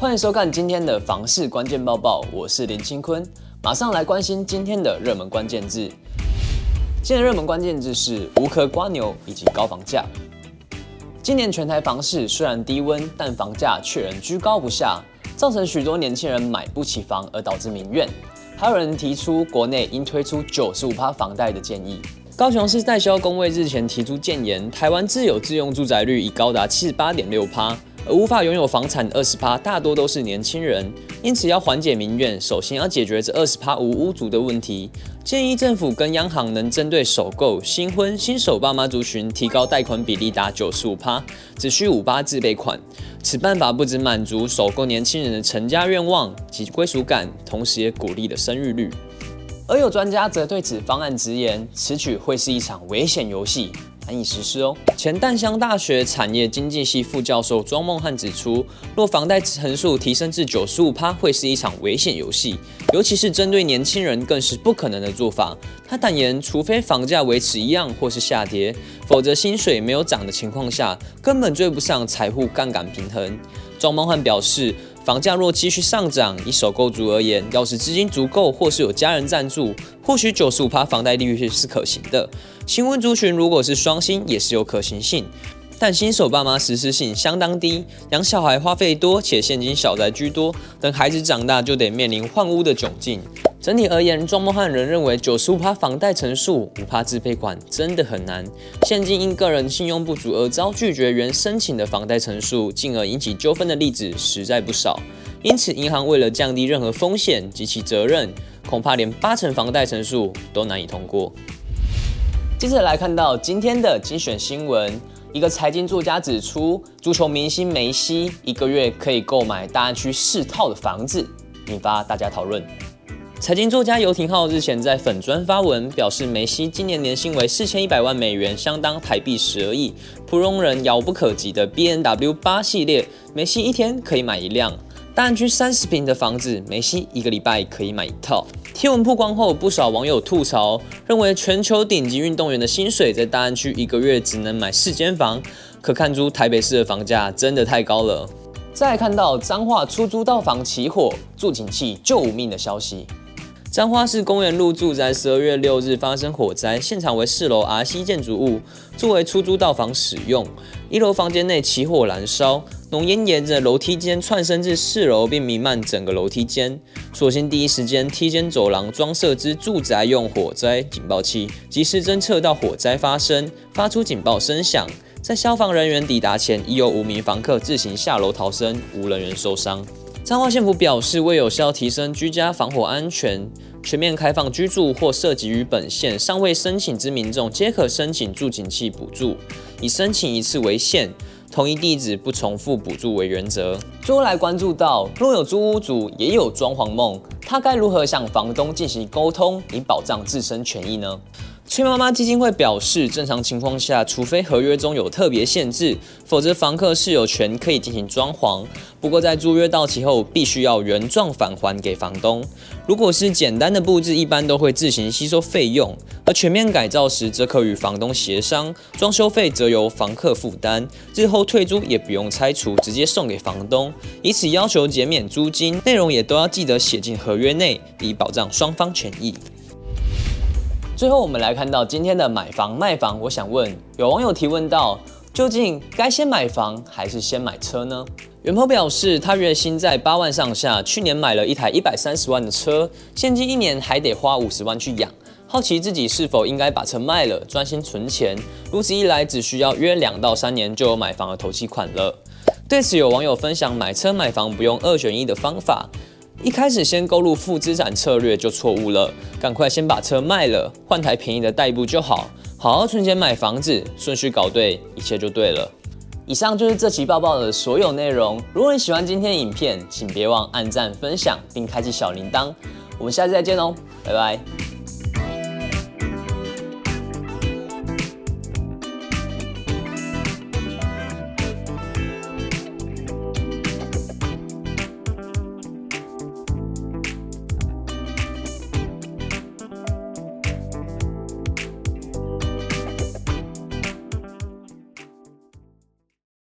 欢迎收看今天的房市关键报报，我是林清坤，马上来关心今天的热门关键字。今天热门关键字是无壳蜗牛以及高房价。今年全台房市虽然低温，但房价却仍居高不下，造成许多年轻人买不起房，而导致民怨。还有人提出国内应推出九十五趴房贷的建议。高雄市代销公会日前提出建言，台湾自有自用住宅率已高达七十八点六趴。而无法拥有房产的二十趴，大多都是年轻人，因此要缓解民怨，首先要解决这二十趴无屋族的问题。建议政府跟央行能针对首购、新婚、新手爸妈族群提高贷款比例达九十五趴，只需五趴自备款。此办法不只满足首购年轻人的成家愿望及归属感，同时也鼓励了生育率。而有专家则对此方案直言，此举会是一场危险游戏。难以实施哦。前淡香大学产业经济系副教授庄梦汉指出，若房贷成数提升至九十五趴，会是一场危险游戏，尤其是针对年轻人，更是不可能的做法。他坦言，除非房价维持一样或是下跌，否则薪水没有涨的情况下，根本追不上财富杠杆平衡。庄梦汉表示，房价若继续上涨，以首购族而言，要是资金足够或是有家人赞助，或许九十五趴房贷利率是可行的。新婚族群如果是双薪，也是有可行性。但新手爸妈实施性相当低，养小孩花费多且现金小宅居多，等孩子长大就得面临换屋的窘境。整体而言，庄梦汉仍认为九十五趴房贷成数，五趴自备款真的很难。现今因个人信用不足而遭拒绝原申请的房贷成数，进而引起纠纷的例子实在不少。因此，银行为了降低任何风险及其责任，恐怕连八成房贷成数都难以通过。接着来看到今天的精选新闻。一个财经作家指出，足球明星梅西一个月可以购买大安区四套的房子，引发大家讨论。财经作家游廷浩日前在粉专发文表示，梅西今年年薪为四千一百万美元，相当台币十二亿，普通人遥不可及的 BNW 八系列，梅西一天可以买一辆。大安区三十坪的房子，梅西一个礼拜可以买一套。贴文曝光后，不少网友吐槽，认为全球顶级运动员的薪水在大安区一个月只能买四间房，可看出台北市的房价真的太高了。再看到彰化出租道房起火，助警器救命的消息。彰化市公园路住宅十二月六日发生火灾，现场为四楼 R C 建筑物，作为出租道房使用。一楼房间内起火燃烧，浓烟沿着楼梯间窜升至四楼，并弥漫整个楼梯间。所幸第一时间梯间走廊装设之住宅用火灾警报器，及时侦测到火灾发生，发出警报声响。在消防人员抵达前，已有五名房客自行下楼逃生，无人员受伤。彰化县府表示，为有效提升居家防火安全，全面开放居住或涉及于本县尚未申请之民众，皆可申请住警器补助，以申请一次为限，同一地址不重复补助为原则。最后来关注到，若有租屋主也有装潢梦，他该如何向房东进行沟通，以保障自身权益呢？崔妈妈基金会表示，正常情况下，除非合约中有特别限制，否则房客是有权可以进行装潢。不过，在租约到期后，必须要原状返还给房东。如果是简单的布置，一般都会自行吸收费用；而全面改造时，则可与房东协商，装修费则由房客负担。日后退租也不用拆除，直接送给房东，以此要求减免租金。内容也都要记得写进合约内，以保障双方权益。最后，我们来看到今天的买房卖房。我想问，有网友提问到，究竟该先买房还是先买车呢？元鹏表示，他月薪在八万上下，去年买了一台一百三十万的车，现今一年还得花五十万去养。好奇自己是否应该把车卖了，专心存钱。如此一来，只需要约两到三年就有买房的头期款了。对此，有网友分享买车买房不用二选一的方法。一开始先购入负资产策略就错误了，赶快先把车卖了，换台便宜的代步就好，好好存钱买房子，顺序搞对，一切就对了。以上就是这期报报的所有内容。如果你喜欢今天的影片，请别忘按赞、分享并开启小铃铛。我们下次再见哦，拜拜。